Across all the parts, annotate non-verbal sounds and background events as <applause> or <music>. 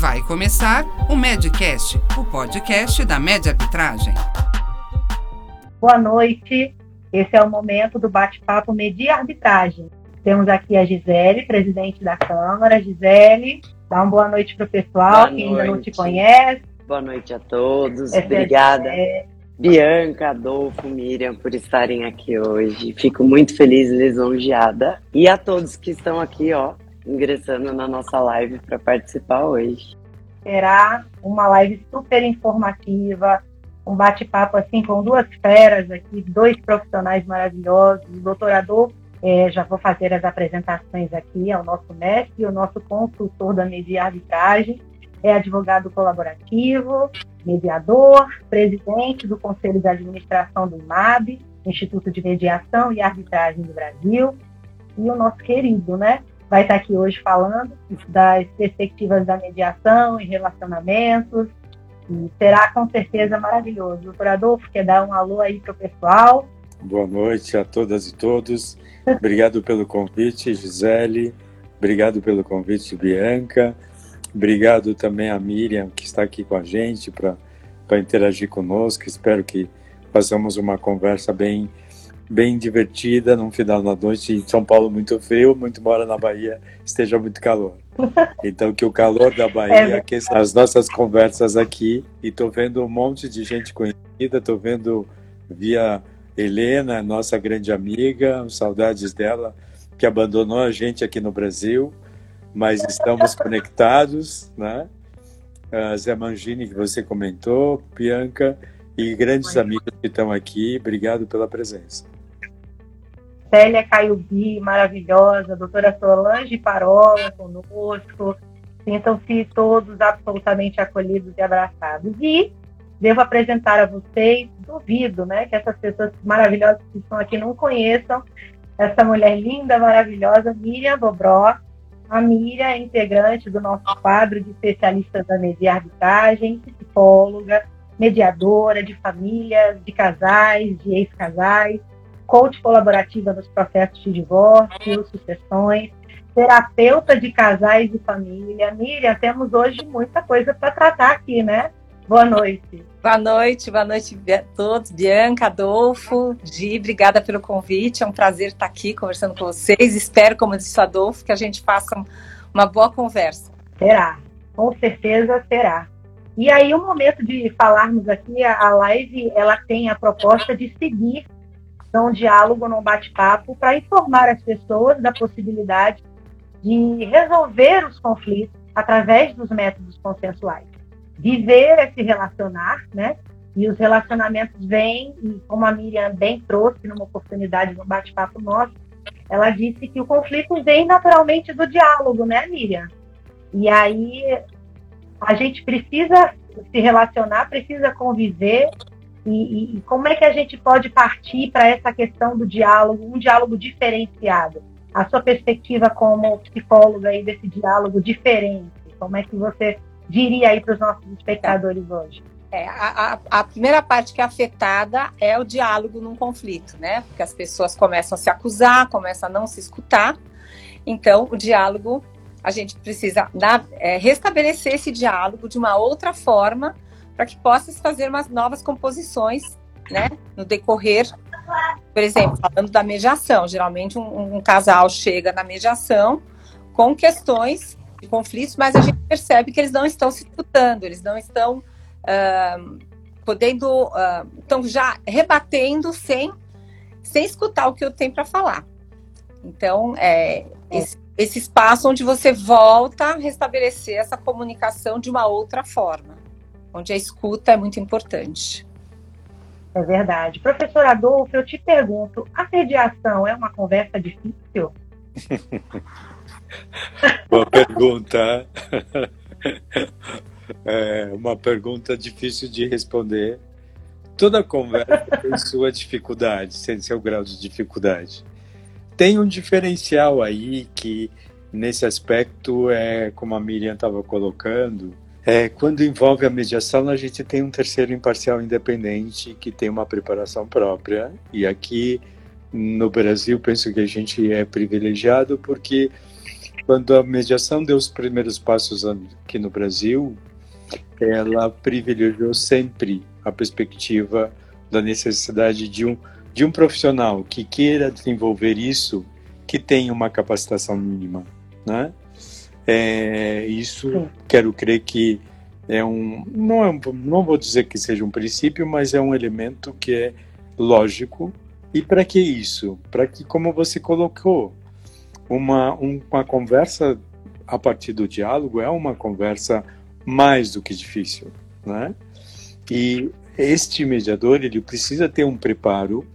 Vai começar o Medcast, o podcast da Média Arbitragem. Boa noite. Esse é o momento do bate-papo Media Arbitragem. Temos aqui a Gisele, presidente da Câmara. Gisele, dá uma boa noite para o pessoal boa que noite. ainda não te conhece. Boa noite a todos. Essa Obrigada. É Bianca, Adolfo, Miriam, por estarem aqui hoje. Fico muito feliz e lisonjeada. E a todos que estão aqui, ó, ingressando na nossa live para participar hoje. Será uma live super informativa, um bate-papo assim com duas feras aqui, dois profissionais maravilhosos, o doutorador, é, já vou fazer as apresentações aqui, é o nosso mestre, o nosso consultor da media arbitragem, é advogado colaborativo, mediador, presidente do Conselho de Administração do IMAB, Instituto de Mediação e Arbitragem do Brasil, e o nosso querido, né, vai estar aqui hoje falando das perspectivas da mediação e relacionamentos. E será com certeza maravilhoso. Doutor Adolfo, quer dar um alô aí para o pessoal? Boa noite a todas e todos. Obrigado pelo convite, Gisele. Obrigado pelo convite, Bianca. Obrigado também a Miriam, que está aqui com a gente para interagir conosco. Espero que façamos uma conversa bem bem divertida num final da noite em São Paulo muito frio, muito embora na Bahia esteja muito calor. Então que o calor da Bahia é. aqueça as nossas conversas aqui e estou vendo um monte de gente conhecida, estou vendo via Helena, nossa grande amiga, saudades dela, que abandonou a gente aqui no Brasil, mas estamos conectados, né? A Zé Mangini, que você comentou, Bianca, e grandes amigos que estão aqui, obrigado pela presença. Célia Caiubi, maravilhosa, doutora Solange Parola conosco. Sintam-se todos absolutamente acolhidos e abraçados. E devo apresentar a vocês, duvido, né, que essas pessoas maravilhosas que estão aqui não conheçam essa mulher linda, maravilhosa, Miriam Bobró. A Miriam é integrante do nosso quadro de especialistas da media arbitragem, psicóloga, mediadora de famílias, de casais, de ex-casais, coach colaborativa nos processos de divórcio, sucessões, terapeuta de casais e família. Miriam, temos hoje muita coisa para tratar aqui, né? Boa noite. Boa noite, boa noite a todos. Bianca, Adolfo, Gi, obrigada pelo convite. É um prazer estar aqui conversando com vocês. Espero, como disse o Adolfo, que a gente faça uma boa conversa. Será, com certeza será. E aí, o momento de falarmos aqui, a live, ela tem a proposta de seguir num diálogo, num bate-papo, para informar as pessoas da possibilidade de resolver os conflitos através dos métodos consensuais. Viver é se relacionar, né? E os relacionamentos vêm, e como a Miriam bem trouxe numa oportunidade no bate-papo nosso, ela disse que o conflito vem naturalmente do diálogo, né, Miriam? E aí a gente precisa se relacionar, precisa conviver e, e, como é que a gente pode partir para essa questão do diálogo, um diálogo diferenciado? A sua perspectiva como psicóloga aí desse diálogo diferente, como é que você diria aí para os nossos espectadores hoje? É, a, a, primeira parte que é afetada é o diálogo num conflito, né? Porque as pessoas começam a se acusar, começam a não se escutar. Então, o diálogo, a gente precisa na, é, restabelecer esse diálogo de uma outra forma para que possa fazer umas novas composições, né, no decorrer, por exemplo, falando da mediação, geralmente um, um casal chega na mediação com questões de conflitos, mas a gente percebe que eles não estão se escutando, eles não estão uh, podendo, uh, estão já rebatendo sem, sem escutar o que eu tenho para falar. Então, é, esse, esse espaço onde você volta a restabelecer essa comunicação de uma outra forma onde a escuta é muito importante. É verdade. Professor Adolfo, eu te pergunto, a mediação é uma conversa difícil? <laughs> Boa pergunta. É uma pergunta difícil de responder. Toda conversa tem sua dificuldade, tem seu grau de dificuldade. Tem um diferencial aí que, nesse aspecto, é como a Miriam estava colocando, é, quando envolve a mediação, a gente tem um terceiro imparcial independente que tem uma preparação própria. E aqui no Brasil, penso que a gente é privilegiado porque quando a mediação deu os primeiros passos aqui no Brasil, ela privilegiou sempre a perspectiva da necessidade de um, de um profissional que queira desenvolver isso, que tenha uma capacitação mínima, né? É, isso, Sim. quero crer que é um não, é, não vou dizer que seja um princípio, mas é um elemento que é lógico. E para que isso? Para que, como você colocou, uma, um, uma conversa a partir do diálogo é uma conversa mais do que difícil, né? E este mediador ele precisa ter um preparo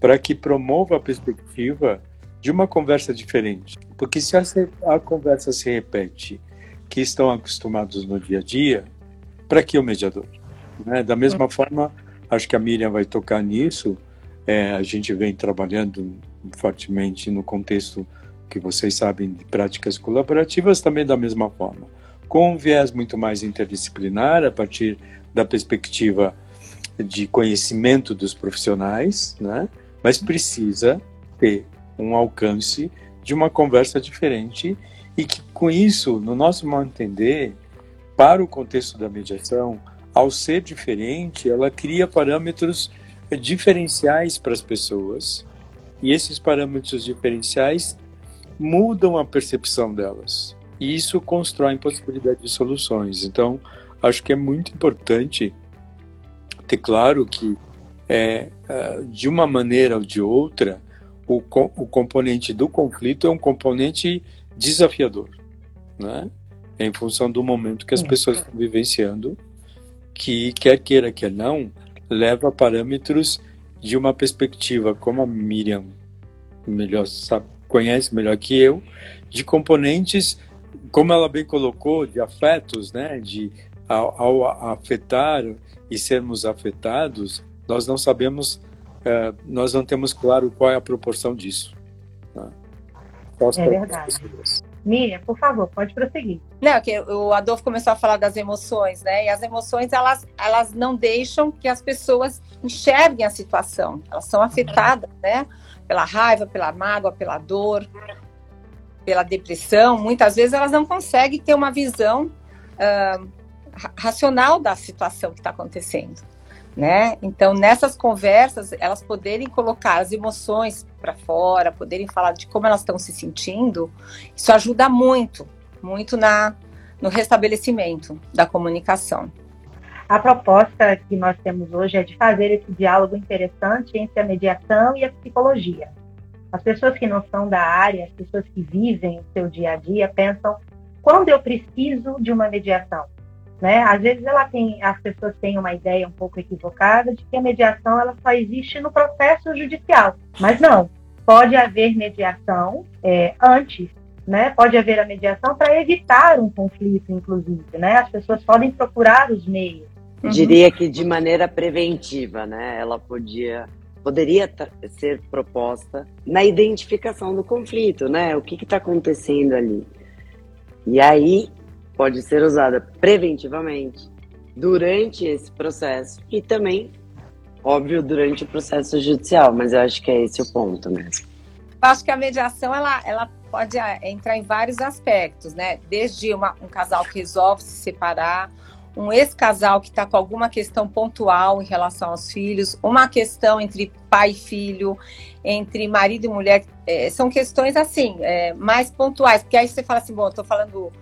para que promova a perspectiva de uma conversa diferente, porque se a, a conversa se repete, que estão acostumados no dia a dia, para que o mediador? Né? Da mesma hum. forma, acho que a Miriam vai tocar nisso. É, a gente vem trabalhando fortemente no contexto que vocês sabem de práticas colaborativas também da mesma forma, com um viés muito mais interdisciplinar a partir da perspectiva de conhecimento dos profissionais, né? Mas precisa ter um alcance de uma conversa diferente e que com isso, no nosso de entender, para o contexto da mediação, ao ser diferente, ela cria parâmetros diferenciais para as pessoas. E esses parâmetros diferenciais mudam a percepção delas. E isso constrói possibilidade de soluções. Então, acho que é muito importante ter claro que, é, é de uma maneira ou de outra, o, o componente do conflito é um componente desafiador. Né? É em função do momento que as pessoas estão vivenciando, que quer queira, quer não, leva a parâmetros de uma perspectiva, como a Miriam melhor sabe, conhece melhor que eu, de componentes, como ela bem colocou, de afetos, né? De ao, ao afetar e sermos afetados, nós não sabemos, uh, nós não temos claro qual é a proporção disso. Né? É verdade. Miriam, por favor, pode prosseguir. Não, que o Adolfo começou a falar das emoções, né? E as emoções, elas, elas não deixam que as pessoas enxerguem a situação. Elas são afetadas, né? Pela raiva, pela mágoa, pela dor, pela depressão. Muitas vezes elas não conseguem ter uma visão uh, racional da situação que está acontecendo né? Então, nessas conversas, elas poderem colocar as emoções para fora, poderem falar de como elas estão se sentindo, isso ajuda muito, muito na no restabelecimento da comunicação. A proposta que nós temos hoje é de fazer esse diálogo interessante entre a mediação e a psicologia. As pessoas que não são da área, as pessoas que vivem o seu dia a dia, pensam: quando eu preciso de uma mediação? Né? Às vezes ela tem, as pessoas têm uma ideia um pouco equivocada de que a mediação ela só existe no processo judicial, mas não. Pode haver mediação é, antes, né? Pode haver a mediação para evitar um conflito, inclusive, né? As pessoas podem procurar os meios. Uhum. Diria que de maneira preventiva, né? Ela podia poderia ser proposta na identificação do conflito, né? O que está acontecendo ali? E aí pode ser usada preventivamente durante esse processo e também, óbvio, durante o processo judicial, mas eu acho que é esse o ponto mesmo. Eu acho que a mediação ela, ela pode é, entrar em vários aspectos, né? Desde uma, um casal que resolve se separar, um ex-casal que está com alguma questão pontual em relação aos filhos, uma questão entre pai e filho, entre marido e mulher, é, são questões assim, é, mais pontuais, porque aí você fala assim, bom, estou falando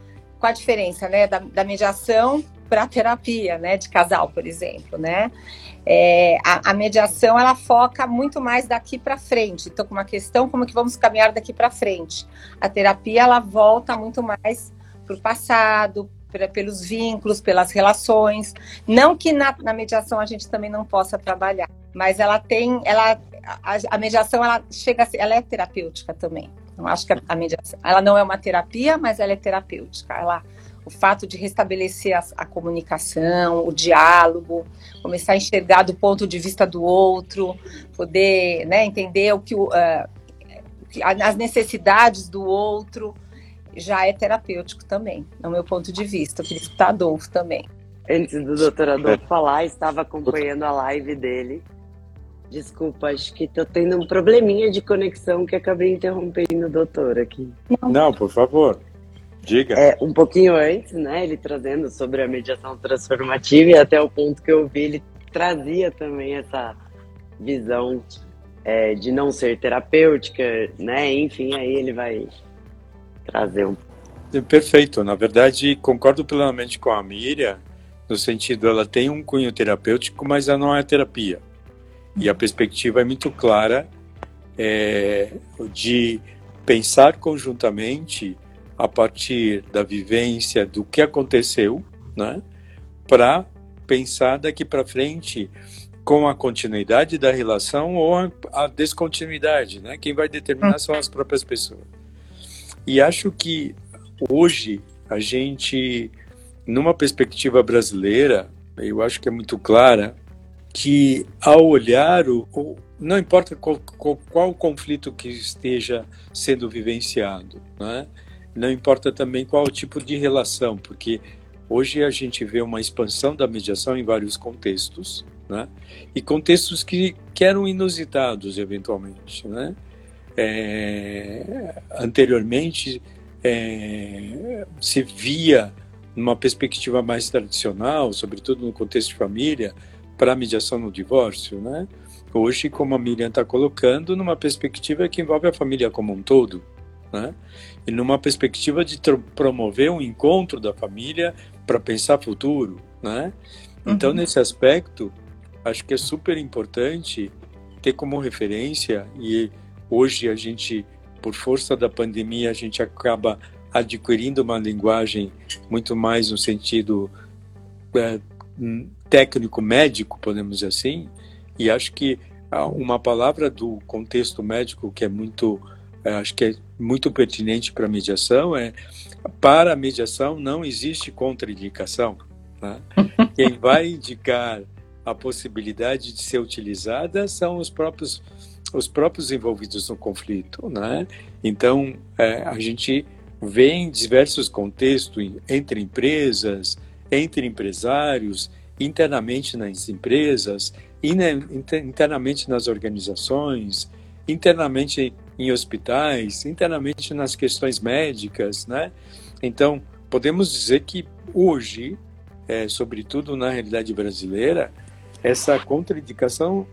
a diferença, né, da, da mediação para a terapia, né, de casal, por exemplo, né? É, a, a, mediação ela foca muito mais daqui para frente. Então, com uma questão como que vamos caminhar daqui para frente. A terapia ela volta muito mais para o passado, pra, pelos vínculos, pelas relações. Não que na, na, mediação a gente também não possa trabalhar, mas ela tem, ela a, a mediação ela chega, ela é terapêutica também. Não acho que a, mediação, ela não é uma terapia, mas ela é terapêutica. Ela, o fato de restabelecer a, a, comunicação, o diálogo, começar a enxergar do ponto de vista do outro, poder né, entender o que, uh, as necessidades do outro, já é terapêutico também, no meu ponto de vista. Eu queria escutar Adolfo também. Antes do doutor Adolfo falar, estava acompanhando a live dele Desculpa, acho que tô tendo um probleminha de conexão que acabei interrompendo o doutor aqui. Não, por favor. Diga. É, um pouquinho antes, né, ele trazendo sobre a mediação transformativa e até o ponto que eu vi, ele trazia também essa visão é, de não ser terapêutica, né, enfim, aí ele vai trazer um Perfeito. Na verdade, concordo plenamente com a Miriam, no sentido ela tem um cunho terapêutico, mas ela não é terapia. E a perspectiva é muito clara é, de pensar conjuntamente a partir da vivência do que aconteceu, né, para pensar daqui para frente com a continuidade da relação ou a, descontinuidade, né? Quem vai determinar são as próprias pessoas. E acho que hoje a gente, numa perspectiva brasileira, eu acho que é muito clara que ao olhar o, o não importa qual, qual, qual, conflito que esteja sendo vivenciado, né? não importa também qual tipo de relação, porque hoje a gente vê uma expansão da mediação em vários contextos, né? e contextos que, que eram inusitados eventualmente. Né? É, anteriormente é, se via numa perspectiva mais tradicional, sobretudo no contexto de família, para a mediação no divórcio, né? Hoje, como a Miriam está colocando, numa perspectiva que envolve a família como um todo, né? E numa perspectiva de promover um encontro da família para pensar futuro, né? Então, uhum. nesse aspecto, acho que é super importante ter como referência e hoje a gente por força da pandemia, a gente acaba adquirindo uma linguagem muito mais no sentido é, técnico médico, podemos dizer assim, e acho que uma palavra do contexto médico que é muito, é, acho que é muito pertinente para a mediação é para a mediação não existe contraindicação. Né? <laughs> Quem vai indicar a possibilidade de ser utilizada são os próprios os próprios envolvidos no conflito, né? Então é, a gente vê em diversos contextos entre empresas, entre empresários, internamente nas empresas, internamente nas organizações, internamente em hospitais, internamente nas questões médicas, né? Então podemos dizer que hoje, é, sobretudo na realidade brasileira, essa contraindicação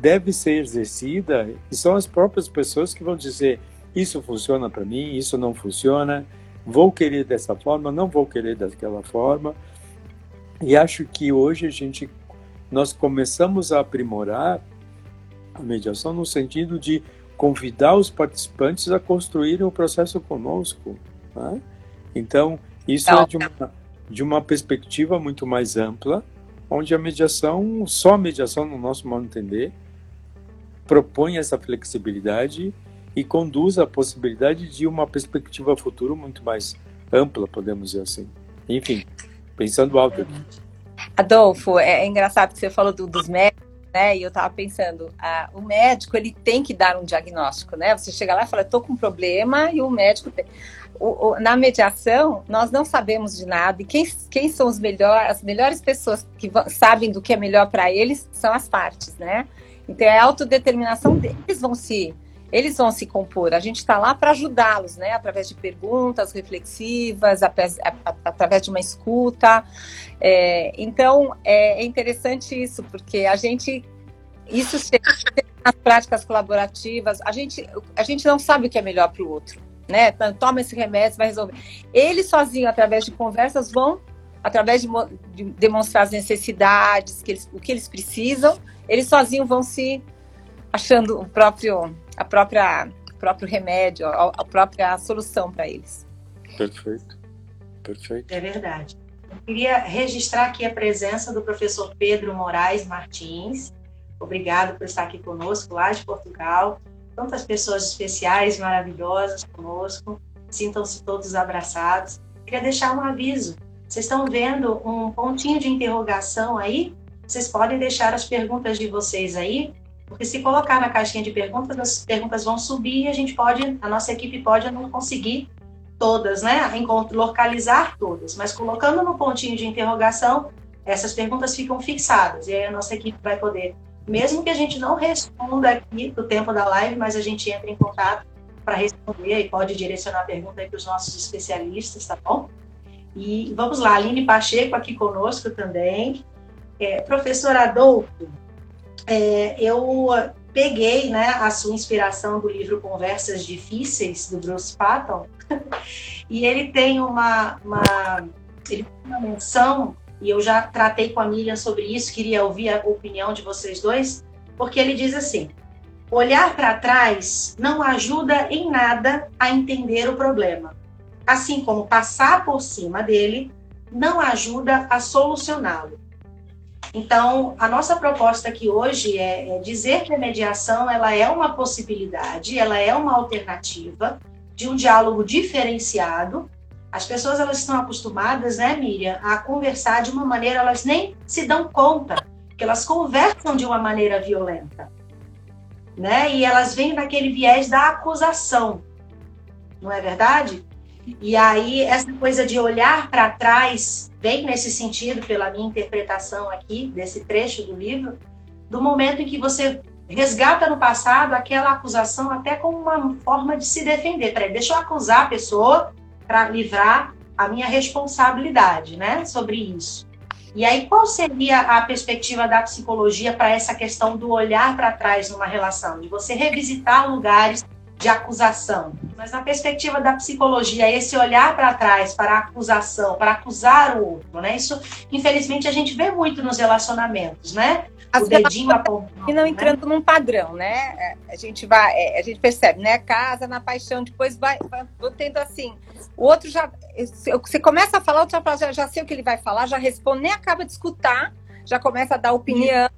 deve ser exercida e são as próprias pessoas que vão dizer isso funciona para mim, isso não funciona, vou querer dessa forma, não vou querer daquela forma. E acho que hoje a gente nós começamos a aprimorar a mediação no sentido de convidar os participantes a construírem o processo conosco. Né? Então, isso é de uma, de uma perspectiva muito mais ampla onde a mediação, só a mediação, no nosso modo de entender, propõe essa flexibilidade e conduz à possibilidade de uma perspectiva futuro muito mais ampla, podemos dizer assim. Enfim, pensando alto aqui. Adolfo, é, é engraçado que você falou do, dos médicos, né? E eu estava pensando, ah, o médico ele tem que dar um diagnóstico, né? Você chega lá e fala, estou com um problema e o médico tem o, o, na mediação, nós não sabemos de nada. E quem, quem são os melhores, as melhores pessoas que sabem do que é melhor para eles são as partes, né? Então, é a autodeterminação deles vão se eles vão se compor. A gente está lá para ajudá-los, né? Através de perguntas reflexivas, através de uma escuta. É, então, é, é, interessante isso, porque a gente. Isso nas práticas colaborativas, a gente, a gente não sabe o que é melhor para o outro né? Toma esse remédio, vai resolver. Eles sozinhos, através de conversas, vão, através de, de demonstrar as necessidades, que eles, o que eles precisam, eles sozinhos vão se achando o próprio, a própria, o próprio remédio, a, a própria solução para eles. Perfeito. Perfeito. É verdade. Eu queria registrar aqui a presença do professor Pedro Moraes Martins. Obrigado por estar aqui conosco, lá de Portugal tantas pessoas especiais, maravilhosas conosco. Sintam-se todos abraçados. Queria deixar um aviso. Vocês estão vendo um pontinho de interrogação aí? Vocês podem deixar as perguntas de vocês aí, porque se colocar na caixinha de perguntas, as perguntas vão subir e a gente pode, a nossa equipe pode não conseguir todas, né? Localizar todas, mas colocando no pontinho de interrogação, essas perguntas ficam fixadas e aí a nossa equipe vai poder mesmo que a gente não responda aqui no tempo da live, mas a gente entra em contato para responder e pode direcionar a pergunta para os nossos especialistas, tá bom? E vamos lá, Aline Pacheco aqui conosco também. É, professor Adolfo, é, eu peguei né, a sua inspiração do livro Conversas Difíceis, do Bruce Patton, <laughs> e ele tem uma, uma, ele tem uma menção, e eu já tratei com a Miriam sobre isso, queria ouvir a opinião de vocês dois, porque ele diz assim: olhar para trás não ajuda em nada a entender o problema, assim como passar por cima dele não ajuda a solucioná-lo. Então, a nossa proposta aqui hoje é, é, dizer que a mediação ela é uma possibilidade, ela é uma alternativa de um diálogo diferenciado. As pessoas elas estão acostumadas, né, Miriam, a conversar de uma maneira, elas nem se dão conta que elas conversam de uma maneira violenta, né? E elas vêm naquele viés da acusação, não é verdade? E aí essa coisa de olhar para trás vem nesse sentido pela minha interpretação aqui desse trecho do livro, do momento em que você resgata no passado aquela acusação até como uma forma de se defender. Peraí, deixa eu acusar a pessoa para livrar a minha responsabilidade, né, sobre isso. E aí, qual seria a perspectiva da psicologia para essa questão do olhar para trás numa relação, de você revisitar lugares de acusação? Mas na perspectiva da psicologia, esse olhar para trás, para a acusação, para acusar o outro, né? Isso, infelizmente, a gente vê muito nos relacionamentos, né? As o dedinho. E não né? entrando né? num padrão, né? É, a gente vai, é, a gente percebe, né? Casa na paixão, depois vai, vai tendo assim. O outro já. Você começa a falar, o outro já já, já sei o que ele vai falar, já responde, nem acaba de escutar, já começa a dar opinião.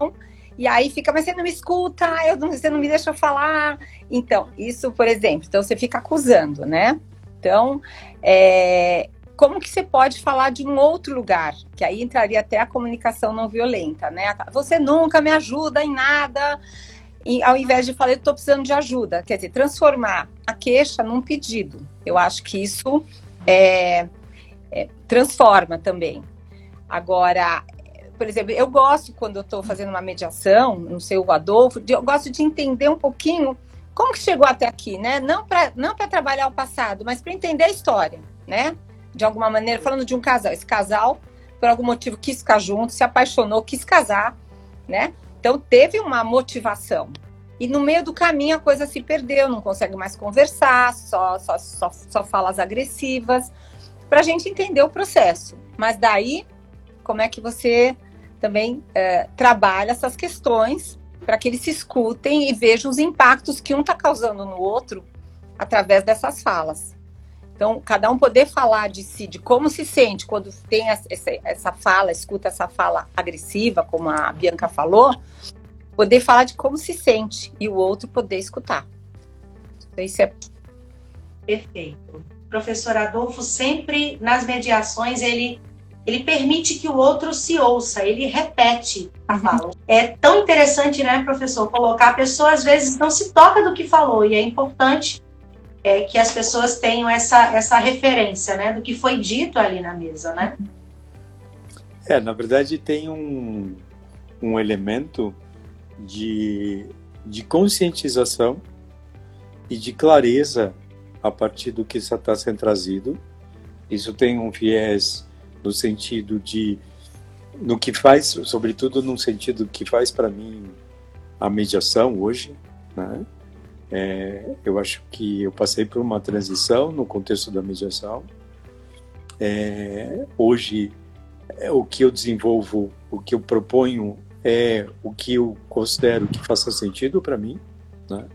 E aí fica, mas você não me escuta, eu não, você não me deixa falar. Então, isso, por exemplo, então você fica acusando, né? Então, é, como que você pode falar de um outro lugar? Que aí entraria até a comunicação não violenta, né? Você nunca me ajuda em nada. E, ao invés de falar, eu estou precisando de ajuda. Quer dizer, transformar a queixa num pedido. Eu acho que isso é, é, transforma também. Agora, por exemplo, eu gosto, quando eu estou fazendo uma mediação, não sei o Adolfo, eu gosto de entender um pouquinho como que chegou até aqui, né? Não para não trabalhar o passado, mas para entender a história, né? de alguma maneira, falando de um casal. Esse casal, por algum motivo, quis ficar junto, se apaixonou, quis casar, né? Então teve uma motivação. E no meio do caminho a coisa se perdeu, não consegue mais conversar, só, só, só, só falas agressivas, para a gente entender o processo. Mas daí, como é que você também é, trabalha essas questões para que eles se escutem e vejam os impactos que um está causando no outro através dessas falas. Então, cada um poder falar de si, de como se sente quando tem essa, essa fala, escuta essa fala agressiva, como a Bianca falou, poder falar de como se sente e o outro poder escutar. Então, isso é. Perfeito. Professor Adolfo, sempre nas mediações, ele, ele permite que o outro se ouça, ele repete a uhum. fala. É tão interessante, né, professor, colocar a pessoa às vezes não se toca do que falou, e é importante é, que as pessoas tenham essa, essa referência, né, do que foi dito ali na mesa, né? É, na verdade tem um, um elemento de, de conscientização e de clareza a partir do que está sendo trazido. Isso tem um viés no sentido de no que faz, sobretudo no sentido que faz para mim a mediação hoje, né? É, eu acho que eu passei por uma transição no contexto da mediação. É, hoje, é, o que eu desenvolvo, o que eu proponho é o que eu considero que faça sentido para mim, né?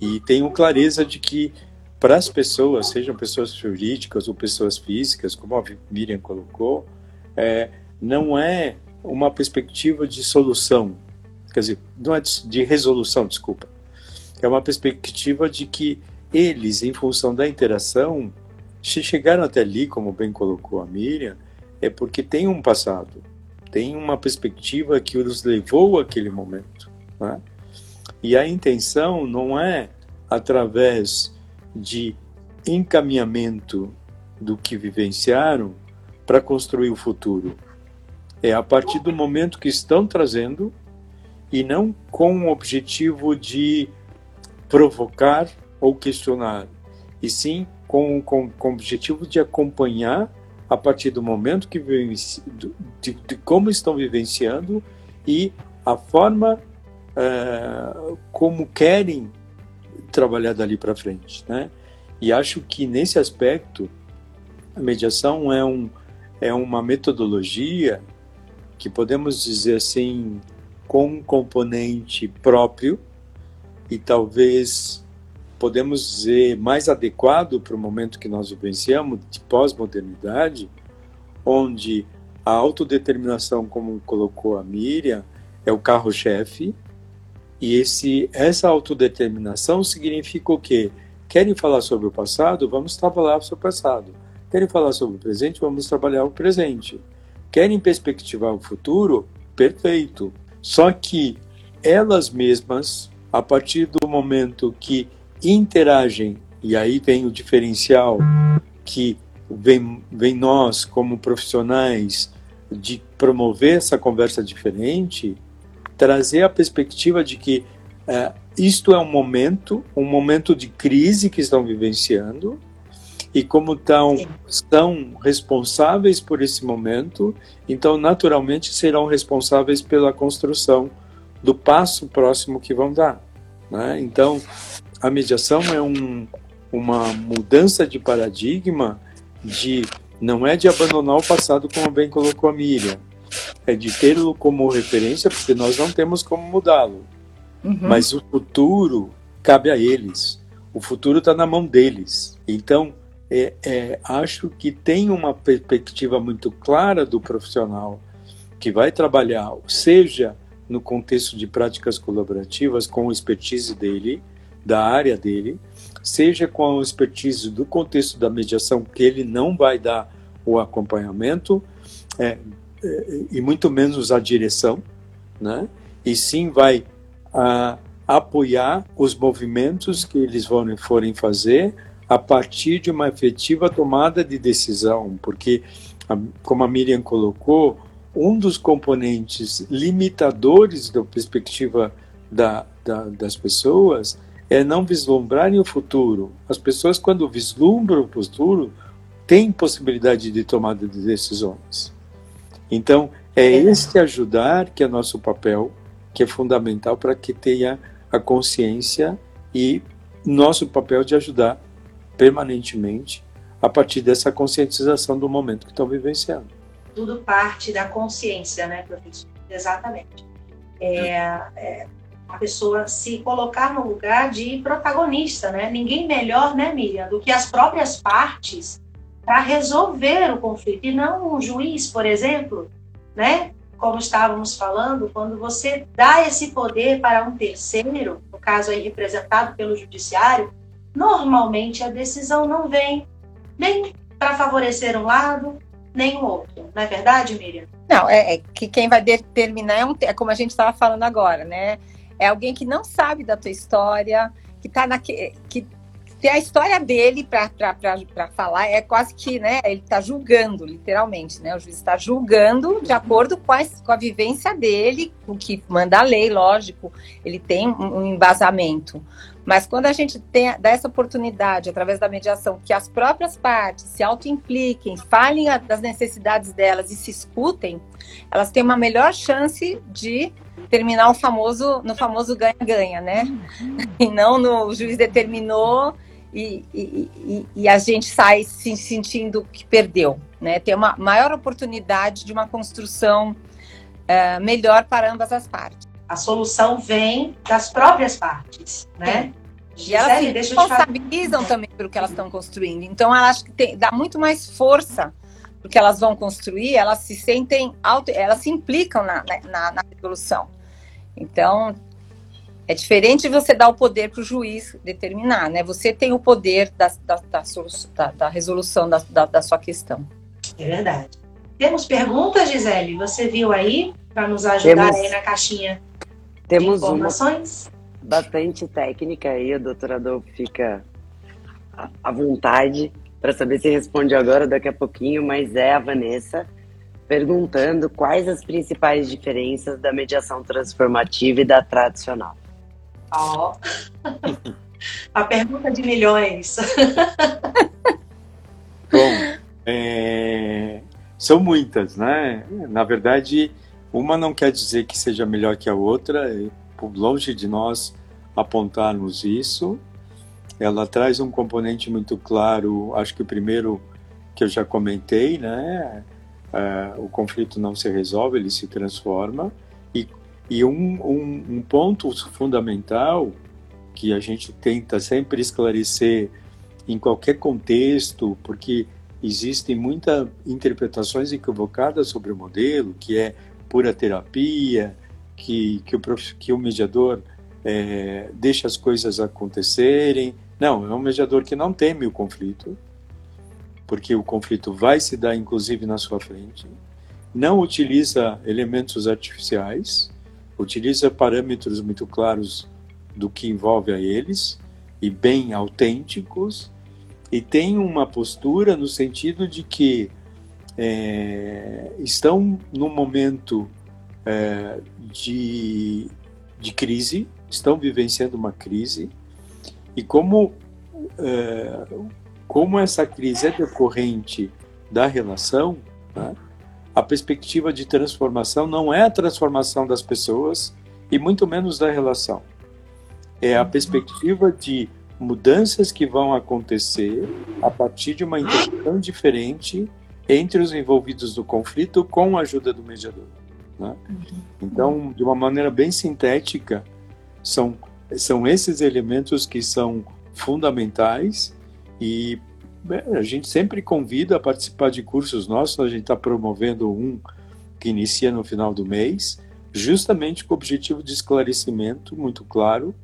E tenho clareza de que para as pessoas, sejam pessoas jurídicas ou pessoas físicas, como a Miriam colocou, é, não é uma perspectiva de solução, quer dizer, não é de, de resolução, desculpa, é uma perspectiva de que eles, em função da interação, se chegaram até ali, como bem colocou a Miriam, é porque tem um passado, tem uma perspectiva que os levou àquele momento. Né? E a intenção não é através de encaminhamento do que vivenciaram para construir o futuro. É a partir do momento que estão trazendo e não com o objetivo de provocar ou questionar, e sim com, com, com o objetivo de acompanhar a partir do momento que de, de como estão vivenciando e a forma é, como querem trabalhar dali para frente, né? E acho que nesse aspecto a mediação é um é uma metodologia que podemos dizer assim com um componente próprio e talvez podemos dizer mais adequado para o momento que nós vivenciamos de pós-modernidade, onde a autodeterminação, como colocou a Miriam, é o carro-chefe, e esse, essa autodeterminação significa o quê? Querem falar sobre o passado? Vamos trabalhar sobre o passado. Querem falar sobre o presente? Vamos trabalhar o presente. Querem perspectivar o futuro? Perfeito. Só que elas mesmas, a partir do momento que interagem, e aí vem o diferencial que vem, vem nós, como profissionais, de promover essa conversa diferente, trazer a perspectiva de que é, isto é um momento, um momento de crise que estão vivenciando, e como tão, são responsáveis por esse momento, então naturalmente serão responsáveis pela construção do passo próximo que vão dar. Né? Então, a mediação é um, uma mudança de paradigma de não é de abandonar o passado, como bem colocou a Miriam, é de tê-lo como referência, porque nós não temos como mudá-lo. Uhum. Mas o futuro cabe a eles. O futuro está na mão deles. Então, é, é, acho que tem uma perspectiva muito clara do profissional que vai trabalhar, seja no contexto de práticas colaborativas com o expertise dele, da área dele, seja com a expertise do contexto da mediação, que ele não vai dar o acompanhamento, é, e muito menos a direção, né? e sim vai a, apoiar os movimentos que eles vão, forem fazer a partir de uma efetiva tomada de decisão, porque, como a Miriam colocou, um dos componentes limitadores da perspectiva da, da, das pessoas é não vislumbrarem o futuro. As pessoas, quando vislumbram o futuro, têm possibilidade de tomada de decisões. Então, é este ajudar que é nosso papel, que é fundamental para que tenha a consciência e nosso papel de ajudar permanentemente a partir dessa conscientização do momento que estão vivenciando tudo parte da consciência, né, professor? Exatamente. É, é, a pessoa se colocar no lugar de protagonista, né? Ninguém melhor, né, Miriam, do que as próprias partes para resolver o conflito e não um juiz, por exemplo, né? Como estávamos falando, quando você dá esse poder para um terceiro, no caso aí representado pelo judiciário, normalmente a decisão não vem nem para favorecer um lado, nenhum outro. Não é verdade, Miriam? Não, é, é que quem vai determinar é, um, é como a gente estava falando agora, né? É alguém que não sabe da tua história, que tá na que tem a história dele para falar, é quase que, né, ele está julgando, literalmente, né, o juiz está julgando de acordo com a, com a vivência dele, o que manda a lei, lógico, ele tem um, embasamento. Mas quando a gente tem, dá essa oportunidade, através da mediação, que as próprias partes se auto-impliquem, falem a, das necessidades delas e se escutem, elas têm uma melhor chance de terminar o famoso, no famoso ganha-ganha, né? Uhum. <laughs> E não no o juiz determinou e, e, e, a gente sai se sentindo que perdeu, né? Tem uma maior oportunidade de uma construção é, melhor para ambas as partes. A solução vem das próprias partes, né? É. E elas se responsabilizam também pelo que elas estão construindo. Então, acho que tem, dá muito mais força porque elas vão construir, elas se sentem auto, elas se implicam na, na, na resolução. Então, é diferente você dar o poder para o juiz determinar, né? Você tem o poder da, da, da, da, da resolução da, da, sua questão. É verdade. Temos perguntas, Gisele? Você viu aí para nos ajudar temos, aí na caixinha temos de informações? Uma bastante técnica aí, a doutora Adolfo fica à vontade para saber se responde agora ou daqui a pouquinho, mas é a Vanessa perguntando quais as principais diferenças da mediação transformativa e da tradicional. Ó. A pergunta de milhões. <laughs> Bom, é, são muitas, né? Na verdade, uma não quer dizer que seja melhor que a outra, longe de nós apontarmos isso. Ela traz um componente muito claro, acho que o primeiro que eu já comentei, né? Uh, o conflito não se resolve, ele se transforma. E, e um, um, um ponto fundamental que a gente tenta sempre esclarecer em qualquer contexto, porque existem muitas interpretações equivocadas sobre o modelo, que é pura terapia, que, que, o, que o mediador é, deixa as coisas acontecerem. Não, é um mediador que não teme o conflito, porque o conflito vai se dar inclusive na sua frente. Não utiliza elementos artificiais, utiliza parâmetros muito claros do que envolve a eles e bem autênticos e tem uma postura no sentido de que é, estão num momento é, de, de crise, estão vivenciando uma crise e como é, como essa crise é decorrente da relação, né, a perspectiva de transformação não é a transformação das pessoas e muito menos da relação é a perspectiva de mudanças que vão acontecer a partir de uma interação diferente entre os envolvidos no conflito com a ajuda do mediador. Né? Então, de uma maneira bem sintética, são, são esses elementos que são fundamentais e a gente sempre convida a participar de cursos nossos, a gente está promovendo um que inicia no final do mês, justamente com o objetivo de esclarecimento muito claro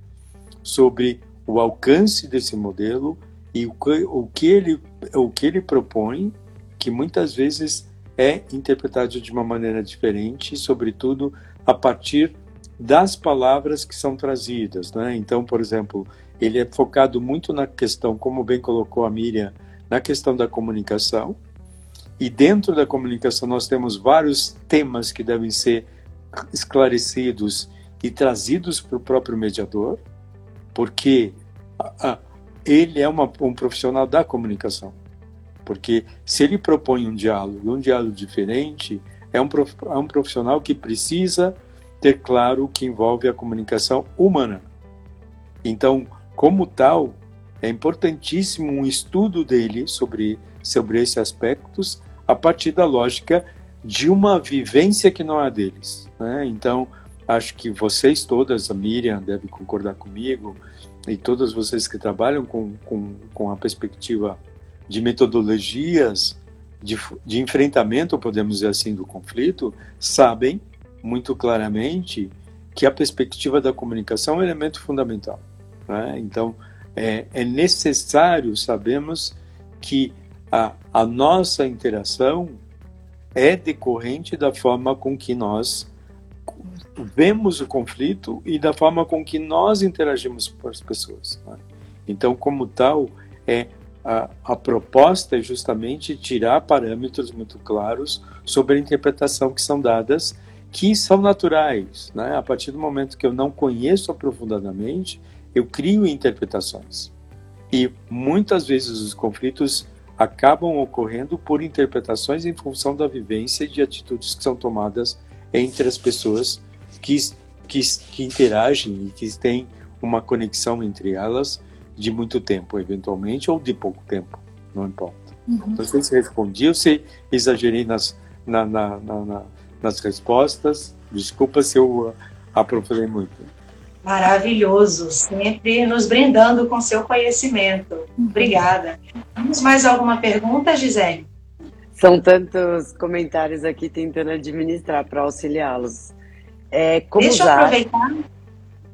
sobre o alcance desse modelo e o que, o que, ele, o que ele propõe, que muitas vezes é interpretado de uma maneira diferente, sobretudo a partir das palavras que são trazidas. Né? Então, por exemplo, ele é focado muito na questão, como bem colocou a Miriam, na questão da comunicação. E dentro da comunicação nós temos vários temas que devem ser esclarecidos e trazidos para o próprio mediador porque ele é uma, um profissional da comunicação. Porque se ele propõe um diálogo, um diálogo diferente, é um, prof, é um profissional que precisa ter claro que envolve a comunicação humana. Então, como tal, é importantíssimo um estudo dele sobre, sobre esses aspectos a partir da lógica de uma vivência que não é deles. Né? Então, acho que vocês todas, a Miriam deve concordar comigo, e todas vocês que trabalham com, com, com a perspectiva de metodologias de, de enfrentamento, podemos dizer assim, do conflito, sabem muito claramente que a perspectiva da comunicação é um elemento fundamental. Né? Então, é, é necessário, sabemos, que a, a nossa interação é decorrente da forma com que nós vemos o conflito e da forma com que nós interagimos com as pessoas. Né? Então, como tal, é a, a, proposta é justamente tirar parâmetros muito claros sobre a interpretação que são dadas, que são naturais. Né? A partir do momento que eu não conheço aprofundadamente, eu crio interpretações. E muitas vezes os conflitos acabam ocorrendo por interpretações em função da vivência e de atitudes que são tomadas entre as pessoas que, que, que interagem e que têm uma conexão entre elas de muito tempo, eventualmente, ou de pouco tempo, não importa. Uhum. Não sei se respondi ou se exagerei nas, na, na, na, nas respostas. Desculpa se eu aprofundei muito. Maravilhoso, sempre nos brindando com seu conhecimento. Obrigada. Temos mais alguma pergunta, Gisele? São tantos comentários aqui tentando administrar para auxiliá-los. É, como Deixa usar... eu aproveitar.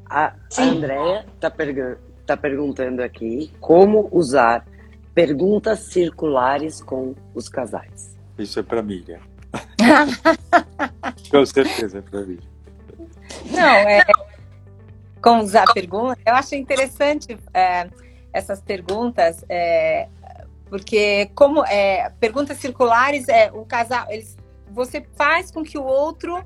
A, a Andrea está pergu tá perguntando aqui como usar perguntas circulares com os casais. Isso é para Miriam. <laughs> com certeza é para Miriam. Não, é com usar perguntas. Eu acho interessante é, essas perguntas, é, porque como é, perguntas circulares é o casal, eles, você faz com que o outro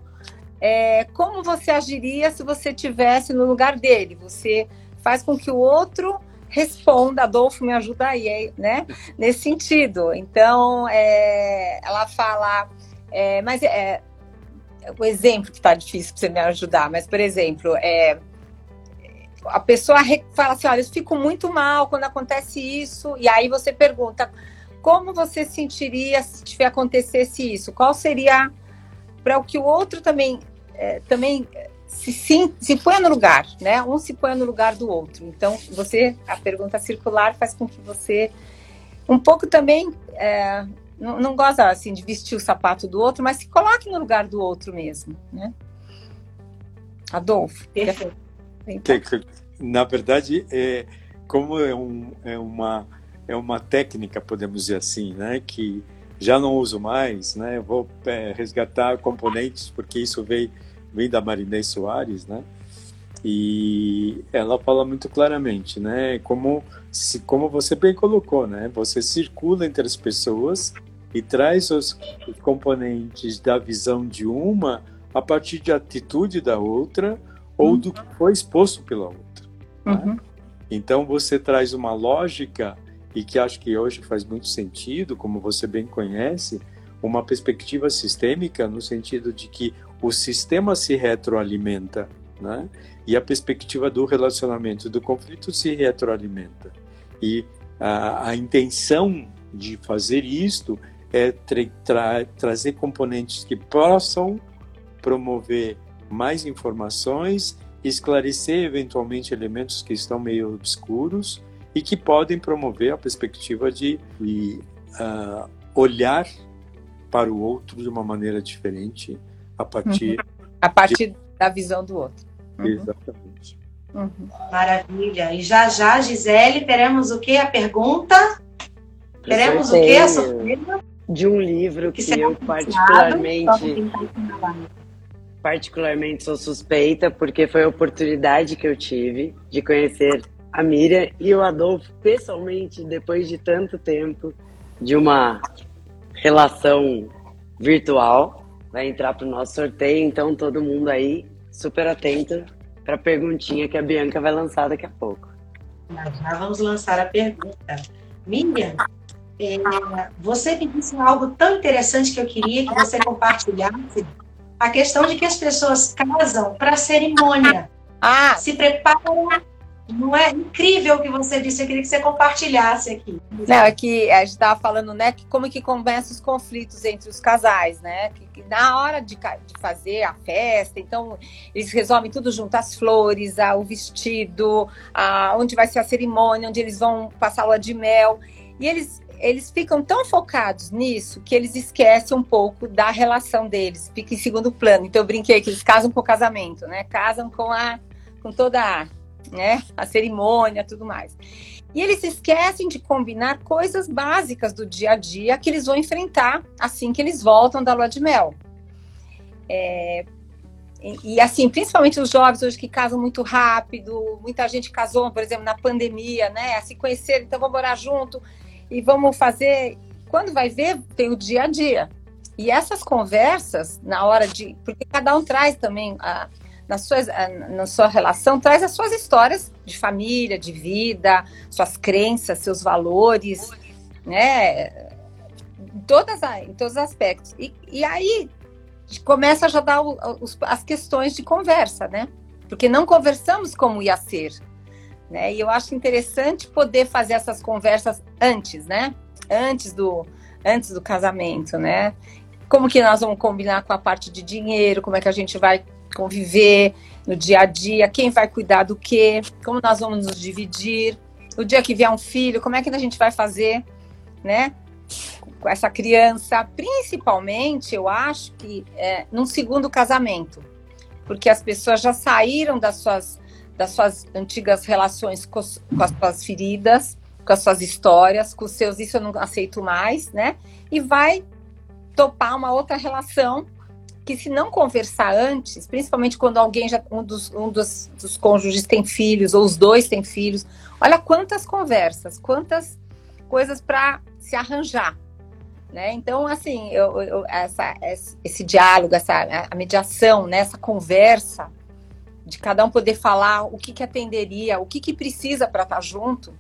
é, como você agiria se você tivesse no lugar dele? Você faz com que o outro responda, Adolfo, me ajuda aí, né? Nesse sentido. Então, é, ela fala, é, mas é, o exemplo que está difícil para você me ajudar, mas, por exemplo, é, a pessoa fala assim, olha, eu fico muito mal quando acontece isso, e aí você pergunta, como você sentiria se tiver acontecesse isso? Qual seria para o que o outro também, é, também se, se, se põe no lugar, né? Um se põe no lugar do outro. Então, você, a pergunta circular faz com que você um pouco também é, não, não gosta assim de vestir o sapato do outro, mas se coloque no lugar do outro mesmo, né? Adolfo. Perfeito. Então. Na verdade, é, como é, um, é, uma, é uma técnica, podemos dizer assim, né? Que já não uso mais, né? Eu vou é, resgatar componentes, porque isso veio vem da Marinês Soares, né? E ela fala muito claramente, né? Como se, como você bem colocou, né? Você circula entre as pessoas e traz os, os componentes da visão de uma a partir de atitude da outra ou uhum. do que foi exposto pela outra. Né? Uhum. Então você traz uma lógica e que acho que hoje faz muito sentido, como você bem conhece, uma perspectiva sistêmica no sentido de que o sistema se retroalimenta, né? E a perspectiva do relacionamento, do conflito se retroalimenta. E a, a intenção de fazer isto é tra tra trazer componentes que possam promover mais informações, esclarecer eventualmente elementos que estão meio obscuros e que podem promover a perspectiva de, de uh, olhar para o outro de uma maneira diferente a partir, uhum. a partir de... da visão do outro. Uhum. Exatamente. Uhum. Maravilha. E já já, Gisele, teremos o que? A pergunta? Teremos o que? A surpresa? De um livro que, que eu particularmente particularmente sou suspeita porque foi a oportunidade que eu tive de conhecer a Miriam e o Adolfo pessoalmente depois de tanto tempo de uma relação virtual vai entrar para o nosso sorteio, então todo mundo aí super atento para a perguntinha que a Bianca vai lançar daqui a pouco. Já vamos lançar a pergunta. Miriam, é, você me disse algo tão interessante que eu queria que você compartilhasse, a questão de que as pessoas casam para cerimônia. Ah. Se preparam não é incrível o que você disse, eu queria que você compartilhasse aqui. Não, é que a gente estava falando, né, que como que começam os conflitos entre os casais, né? Que, que na hora de, de, fazer a festa, então eles resolvem tudo junto, as flores, a, o vestido, a, onde vai ser a cerimônia, onde eles vão passar a lua de mel. E eles, eles ficam tão focados nisso que eles esquecem um pouco da relação deles, fica em segundo plano. Então eu brinquei que eles casam com o casamento, né? Casam com a com toda a né? A cerimônia, tudo mais. E eles esquecem de combinar coisas básicas do dia a dia que eles vão enfrentar assim que eles voltam da lua de mel. É, e, e, assim, principalmente os jovens hoje que casam muito rápido, muita gente casou, por exemplo, na pandemia, né? Se conhecer, então vamos morar junto e vamos fazer. Quando vai ver, tem o dia a dia. E essas conversas, na hora de. Porque cada um traz também a, na sua, na sua relação, traz as suas histórias de família, de vida, suas crenças, seus valores, né? Em, todas, em todos os aspectos. E, e aí começa a já dar os, as questões de conversa, né? Porque não conversamos como ia ser. Né? E eu acho interessante poder fazer essas conversas antes, né? Antes do, antes do casamento, né? Como que nós vamos combinar com a parte de dinheiro, como é que a gente vai conviver no dia a dia, quem vai cuidar do quê, como nós vamos nos dividir. O dia que vier um filho, como é que a gente vai fazer, né? Com essa criança, principalmente, eu acho que é, num segundo casamento, porque as pessoas já saíram das suas, das suas antigas relações com, com as suas feridas, com as suas histórias, com os seus isso eu não aceito mais, né? E vai topar uma outra relação que se não conversar antes, principalmente quando alguém já um dos, um dos, dos cônjuges tem filhos ou os dois têm filhos, olha quantas conversas, quantas coisas para se arranjar, né? Então, assim, eu, eu, essa, esse diálogo, essa a mediação, né, essa conversa, de cada um poder falar o que, que atenderia, o que, que precisa para estar tá junto,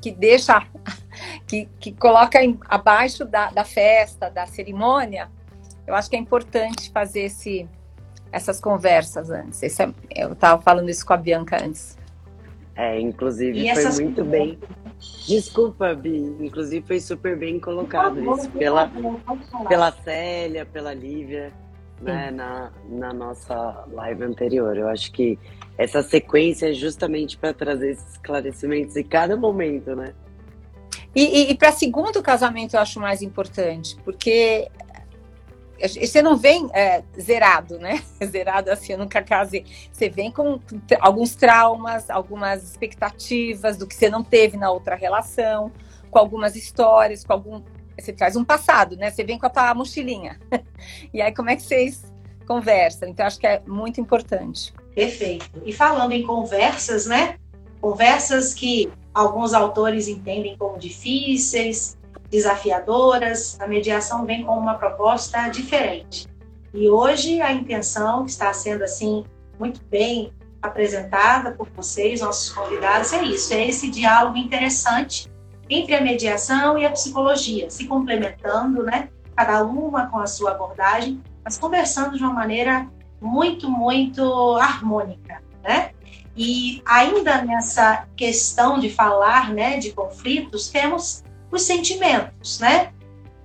que deixa, <laughs> que, que coloca em, abaixo da, da festa, da cerimônia, eu acho que é importante fazer esse, essas conversas antes. É, eu estava falando isso com a Bianca antes. É, inclusive e foi muito bem. Desculpa, Bi, inclusive foi super bem colocado isso pela, pela Célia, pela Lívia, né, na, na nossa live anterior. Eu acho que essa sequência é justamente para trazer esses esclarecimentos em cada momento, né? E, e, e para segundo casamento eu acho mais importante, porque você não vem é, zerado, né? <laughs> Zerado assim, eu nunca casei. Você vem com alguns traumas, algumas expectativas do que você não teve na outra relação, com algumas histórias, com algum. Você traz um passado, né? Você vem com a mochilinha. <laughs> E aí, como é que vocês conversam? Então, acho que é muito importante. Perfeito. E falando em conversas, né? Conversas que alguns autores entendem como difíceis, desafiadoras, a mediação vem com uma proposta diferente. E hoje a intenção que está sendo assim muito bem apresentada por vocês, nossos convidados, é isso, é esse diálogo interessante entre a mediação e a psicologia, se complementando, né? Cada uma com a sua abordagem, mas conversando de uma maneira muito, muito harmônica, né? E ainda nessa questão de falar, né, de conflitos, temos os sentimentos, né?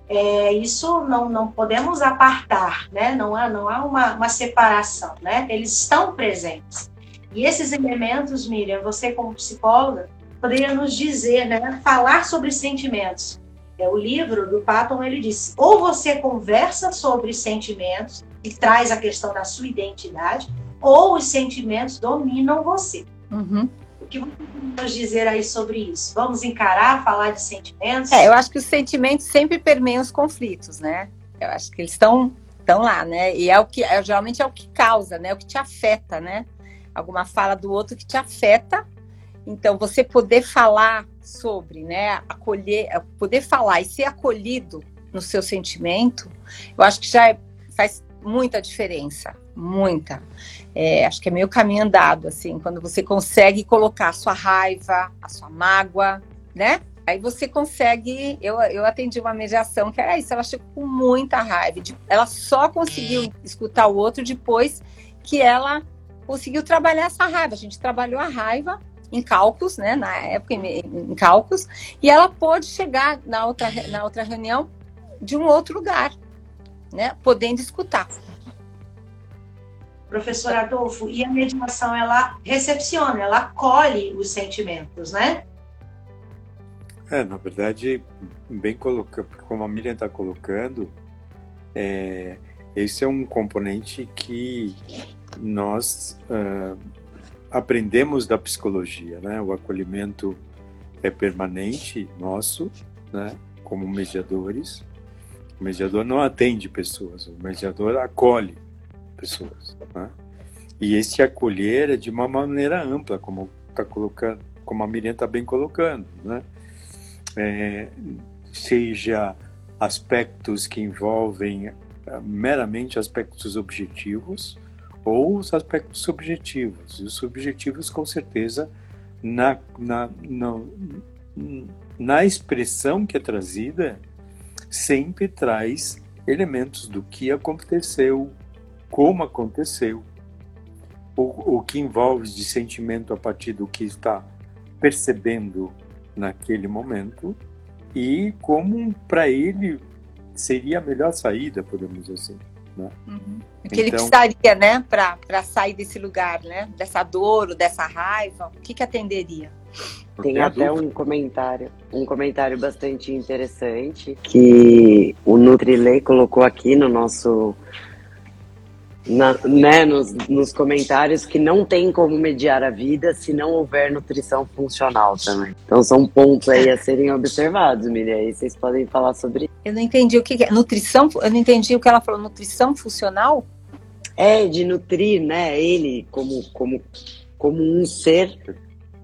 É, isso não, não podemos apartar, né? Não há, não há uma, uma separação, né? Eles estão presentes. E esses elementos, Miriam, você como psicóloga, poderia nos dizer, né? Falar sobre sentimentos. É, o livro do Patton, ele disse, ou você conversa sobre sentimentos e traz a questão da sua identidade, ou os sentimentos dominam você. Uhum que você nos dizer aí sobre isso? Vamos encarar, falar de sentimentos? É, eu acho que os sentimentos sempre permeiam os conflitos, né? Eu acho que eles estão estão lá, né? E é o que é, geralmente é o que causa, né? O que te afeta, né? Alguma fala do outro que te afeta. Então, você poder falar sobre, né? Acolher, poder falar e ser acolhido no seu sentimento, eu acho que já é, faz muita diferença, muita. É, acho que é meio caminho andado, assim, quando você consegue colocar a sua raiva, a sua mágoa, né? Aí você consegue. Eu, eu atendi uma mediação que era isso, ela chegou com muita raiva. Ela só conseguiu escutar o outro depois que ela conseguiu trabalhar essa raiva. A gente trabalhou a raiva em cálculos, né? Na época, em, em cálculos, e ela pôde chegar na outra, na outra reunião de um outro lugar, né? Podendo escutar. Professor Adolfo, e a mediação ela recepciona, ela acolhe os sentimentos, né? É, na verdade, bem colocando, como a Miriam está colocando, é, esse é um componente que nós uh, aprendemos da psicologia, né? O acolhimento é permanente nosso, né? Como mediadores. O mediador não atende pessoas, o mediador acolhe pessoas. Né? E esse acolher é de uma maneira ampla, como tá colocando, como a Miriam está bem colocando, né? É, seja aspectos que envolvem eh, meramente aspectos objetivos ou os aspectos subjetivos. E os subjetivos, com certeza, na, na, na, na expressão que é trazida, sempre traz elementos do que aconteceu, como aconteceu, o, o que envolve de sentimento a partir do que está percebendo naquele momento e como para ele seria a melhor saída, podemos dizer assim. Né? Uhum. O que então, ele precisaria, né, para sair desse lugar, né, dessa dor, dessa raiva, o que, que atenderia? Tem até um comentário, um comentário bastante interessante que o Nutrilei colocou aqui no nosso na, né, nos, nos, comentários que não tem como mediar a vida se não houver nutrição funcional também. Então são pontos aí a serem observados, Miriam. Aí vocês podem falar sobre isso. Eu não entendi o que é. Nutrição? Eu não entendi o que ela falou. Nutrição funcional? É, de nutrir, né? Ele como, como, como um ser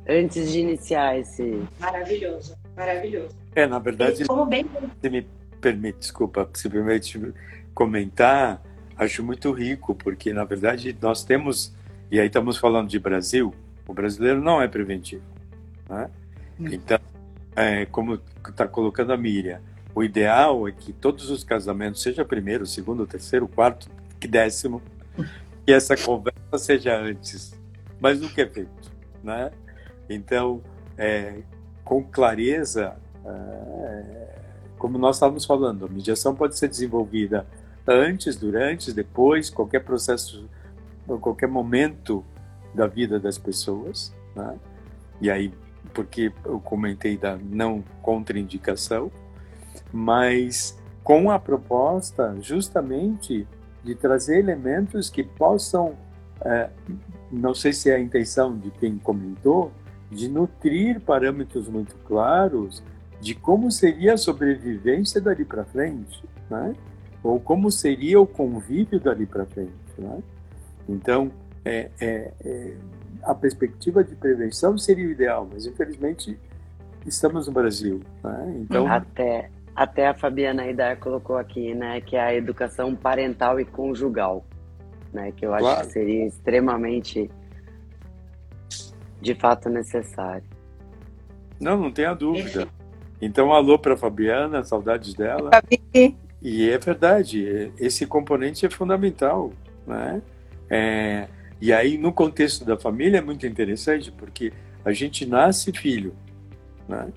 antes de iniciar esse. Maravilhoso, maravilhoso. É, na verdade, como bem... se me permite, desculpa, se permite comentar acho muito rico, porque na verdade nós temos E aí estamos falando de Brasil, o brasileiro não é preventivo. Né? Hum. Então, é, como está colocando a Miriam, o ideal é que todos os casamentos, seja primeiro, segundo, terceiro, quarto, décimo, que essa conversa seja antes. Mas nunca é feito. Né? Então, é, com clareza, é, como nós estávamos falando, a mediação pode ser desenvolvida antes, durante, depois, qualquer processo, qualquer momento da vida das pessoas, né? E aí, porque eu comentei da não contraindicação, mas com a proposta justamente de trazer elementos que possam, é, não sei se é a intenção de quem comentou, de nutrir parâmetros muito claros de como seria a sobrevivência dali para frente, né? Ou como seria o convívio dali para frente. Né? Então, é, é, é, a perspectiva de prevenção seria o ideal, mas infelizmente estamos no Brasil. Né? Então, até, até a Fabiana Idar colocou aqui né, que é a educação parental e conjugal, né, que eu acho claro. que seria extremamente de fato necessário. Não, não tenha dúvida. Então, alô para Fabiana, saudades dela. E é verdade, esse componente é fundamental, né? É, e aí, no contexto da família, é muito interessante, porque a gente nasce filho, né?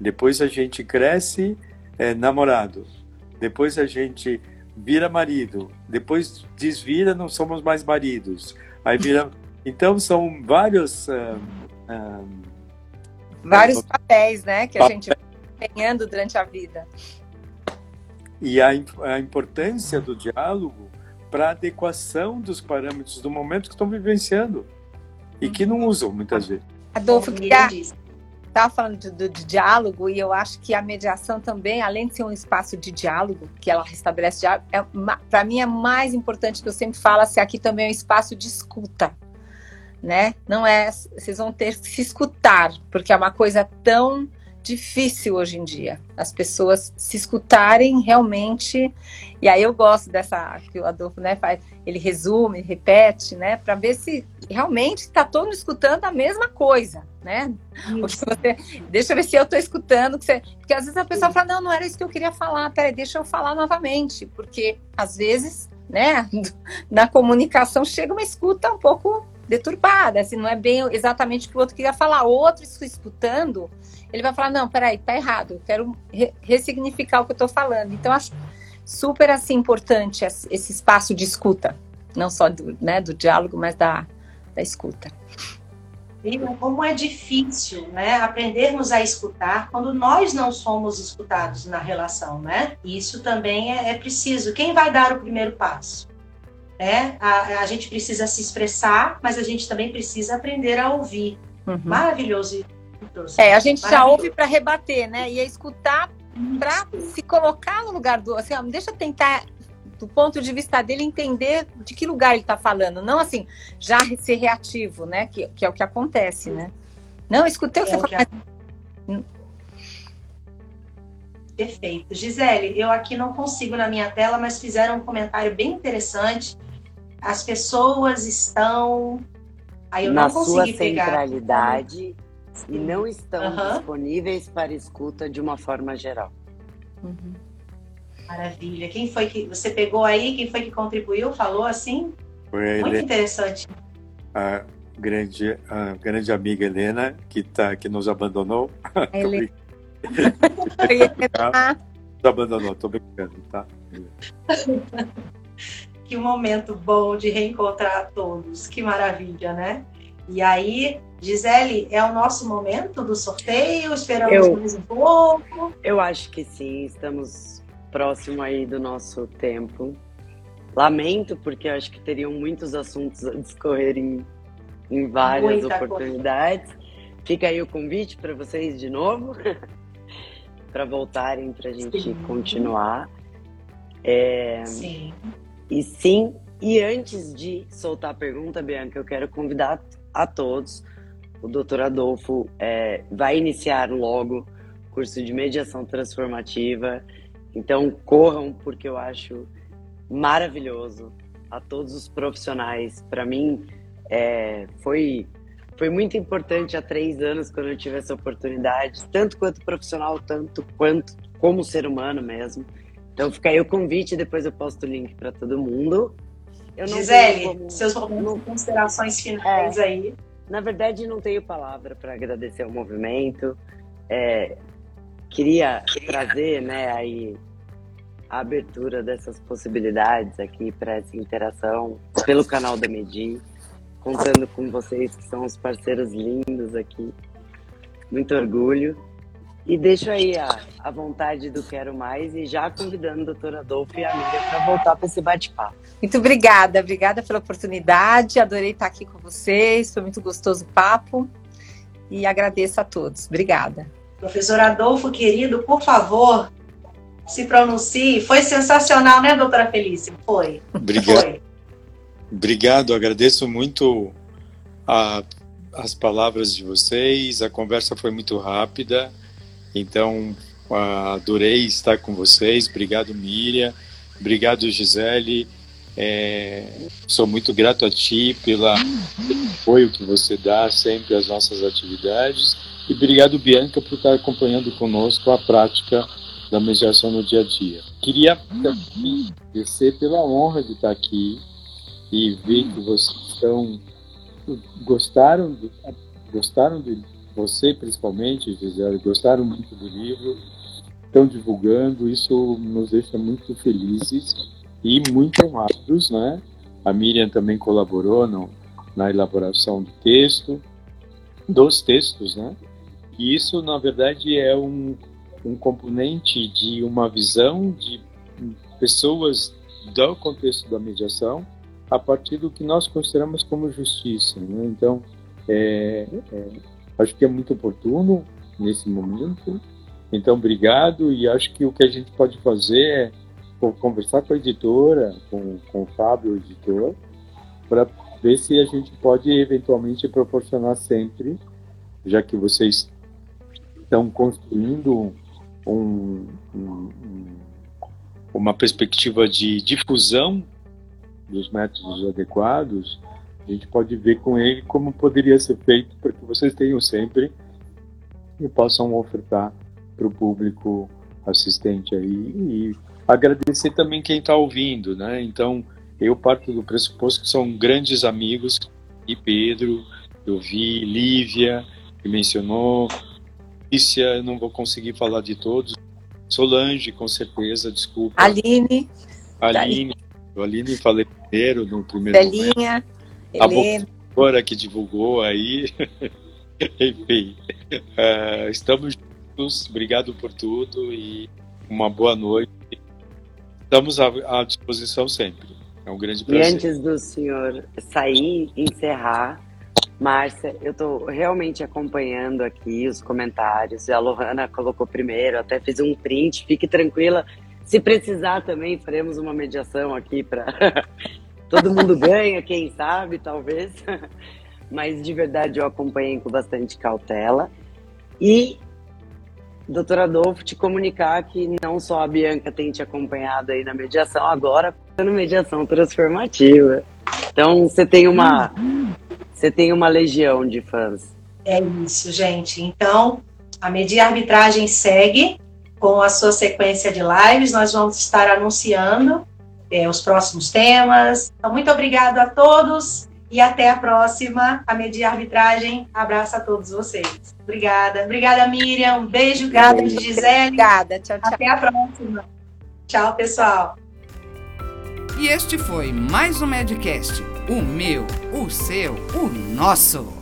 depois a gente cresce é, namorado, depois a gente vira marido, depois desvira, não somos mais maridos, aí vira. <laughs> Então, são vários. Uh, uh, vários papéis, né, que a gente empenhando durante a vida. E a, a importância do diálogo para adequação dos parâmetros do momento que estão vivenciando e que não usam muitas vezes. Adolfo, queria estava falando de, de, de, diálogo e eu acho que a mediação também, além de ser um espaço de diálogo, que ela restabelece diálogo, é, para mim é mais importante que eu sempre falo, se aqui também é um espaço de escuta, né? Não é, vocês vão ter que se escutar, porque é uma coisa tão difícil hoje em dia. As pessoas se escutarem realmente. E aí eu gosto dessa que o Adolfo né, faz, ele resume, repete, né, para ver se realmente está todo mundo escutando a mesma coisa, né? Você, deixa eu ver se eu estou escutando, você, porque às vezes a pessoa fala, não, não era isso que eu queria falar, peraí, deixa eu falar novamente, porque às vezes, né, <laughs> na comunicação chega uma escuta um pouco deturbada, assim, não é bem exatamente o que o outro queria falar. O outro escutando, ele vai falar, não, peraí, tá errado, eu quero re ressignificar o que eu tô falando. Então, acho super, assim, importante esse espaço de escuta, não só do, né, do diálogo, mas da, da escuta. Como é difícil, né, aprendermos a escutar quando nós não somos escutados na relação, né? Isso também é, é preciso. Quem vai dar o primeiro passo? né? A, a gente precisa se expressar, mas a gente também precisa aprender a ouvir. Uhum. Maravilhoso. É, a gente já ouve para rebater, né? E é escutar para se colocar no lugar do. Assim, ó, deixa eu tentar, do ponto de vista dele, entender de que lugar ele está falando. Não assim, já ser reativo, né? Que, que é o que acontece, né? Não, escutei o que é você falou. Perfeito. Gisele, eu aqui não consigo na minha tela, mas fizeram um comentário bem interessante as pessoas estão. Aí eu na não consegui sua centralidade pegar. E não estão uhum. disponíveis para escuta de uma forma geral. Uhum. Maravilha. Quem foi que você pegou aí? Quem foi que contribuiu? Falou assim? Foi Muito interessante. A grande, a grande amiga Helena, que, tá, que nos abandonou. <laughs> Helena. <laughs> nos abandonou, tô brincando, tá? <laughs> que momento bom de reencontrar todos. Que maravilha, né? E aí, Gisele, é o nosso momento do sorteio? Esperamos eu, mais um pouco? Eu acho que sim, estamos próximo aí do nosso tempo. Lamento, porque acho que teriam muitos assuntos a discorrer em, em várias Muita oportunidades. Coisa. Fica aí o convite para vocês de novo, <laughs> para voltarem para a gente sim. continuar. É... Sim. E sim, e antes de soltar a pergunta, Bianca, eu quero convidar a todos. O doutor Adolfo é, vai iniciar logo curso de mediação transformativa. Então corram, porque eu acho maravilhoso. A todos os profissionais, para mim, É, foi, foi muito importante há três anos quando eu tive essa oportunidade, tanto quanto profissional, tanto quanto como ser humano mesmo. Então fica aí o convite, depois eu posto o link para todo mundo. Gisele, como... seus momentos considerações finais é, aí. Na verdade, não tenho palavra para agradecer o movimento. É, queria trazer né, aí a abertura dessas possibilidades aqui para essa interação pelo canal da Medi, contando com vocês que são os parceiros lindos aqui. Muito orgulho. E deixo aí a, a vontade do Quero Mais e já convidando o doutor Adolfo e a Miriam para voltar para esse bate-papo. Muito obrigada, obrigada pela oportunidade. Adorei estar aqui com vocês, foi muito gostoso o papo e agradeço a todos. Obrigada. Professor Adolfo, querido, por favor, se pronuncie. Foi sensacional, né, doutora Felícia? Foi. Obrigado. Foi. Obrigado, agradeço muito a, as palavras de vocês. A conversa foi muito rápida, então adorei estar com vocês. Obrigado, Miriam. Obrigado, Gisele. É, sou muito grato a ti pelo apoio que você dá sempre às nossas atividades. E obrigado, Bianca, por estar acompanhando conosco a prática da mediação no dia a dia. Queria também agradecer pela honra de estar aqui e ver que vocês estão gostaram de, gostaram de você principalmente, Gisele, gostaram muito do livro, estão divulgando, isso nos deixa muito felizes e muito honrados, né? A Miriam também colaborou no, na elaboração do texto, dos textos, né? E isso, na verdade, é um, um componente de uma visão de pessoas do contexto da mediação a partir do que nós consideramos como justiça. Né? Então, é, é, acho que é muito oportuno nesse momento. Então, obrigado e acho que o que a gente pode fazer é conversar com a editora, com, com o Fábio, o editor, para ver se a gente pode eventualmente proporcionar sempre, já que vocês estão construindo um, um, uma perspectiva de difusão dos métodos adequados, a gente pode ver com ele como poderia ser feito para que vocês tenham sempre e possam ofertar para o público assistente aí e agradecer também quem está ouvindo, né? Então eu parto do pressuposto que são grandes amigos e Pedro, eu vi Lívia que mencionou, Lícia, não vou conseguir falar de todos. Solange, com certeza, desculpa. Aline. Aline. A Aline falei primeiro, no primeiro Belinha, momento. Helena. A que divulgou aí. <laughs> Enfim, uh, estamos juntos. Obrigado por tudo e uma boa noite. Estamos à, à disposição sempre. É um grande prazer. E antes do senhor sair, encerrar, Márcia, eu estou realmente acompanhando aqui os comentários. A Lohana colocou primeiro, até fiz um print. Fique tranquila. Se precisar também, faremos uma mediação aqui para todo mundo ganha, quem sabe, talvez. <laughs> Mas de verdade eu acompanhei com bastante cautela. E, doutor Adolfo, te comunicar que não só a Bianca tem te acompanhado aí na mediação, agora na mediação transformativa. Então você tem uma você tem uma legião de fãs. É isso, gente. Então, a Media Arbitragem segue com a sua sequência de lives. Nós vamos estar anunciando é, os próximos temas. Então, muito obrigado a todos e até a próxima. A Media Arbitragem abraça a todos vocês. Obrigada. Obrigada, Miriam. Um beijo. Obrigada, Gisele. Obrigada. Tchau, tchau. Até a próxima. Tchau, pessoal. E este foi mais um Medcast. O meu, o seu, o nosso.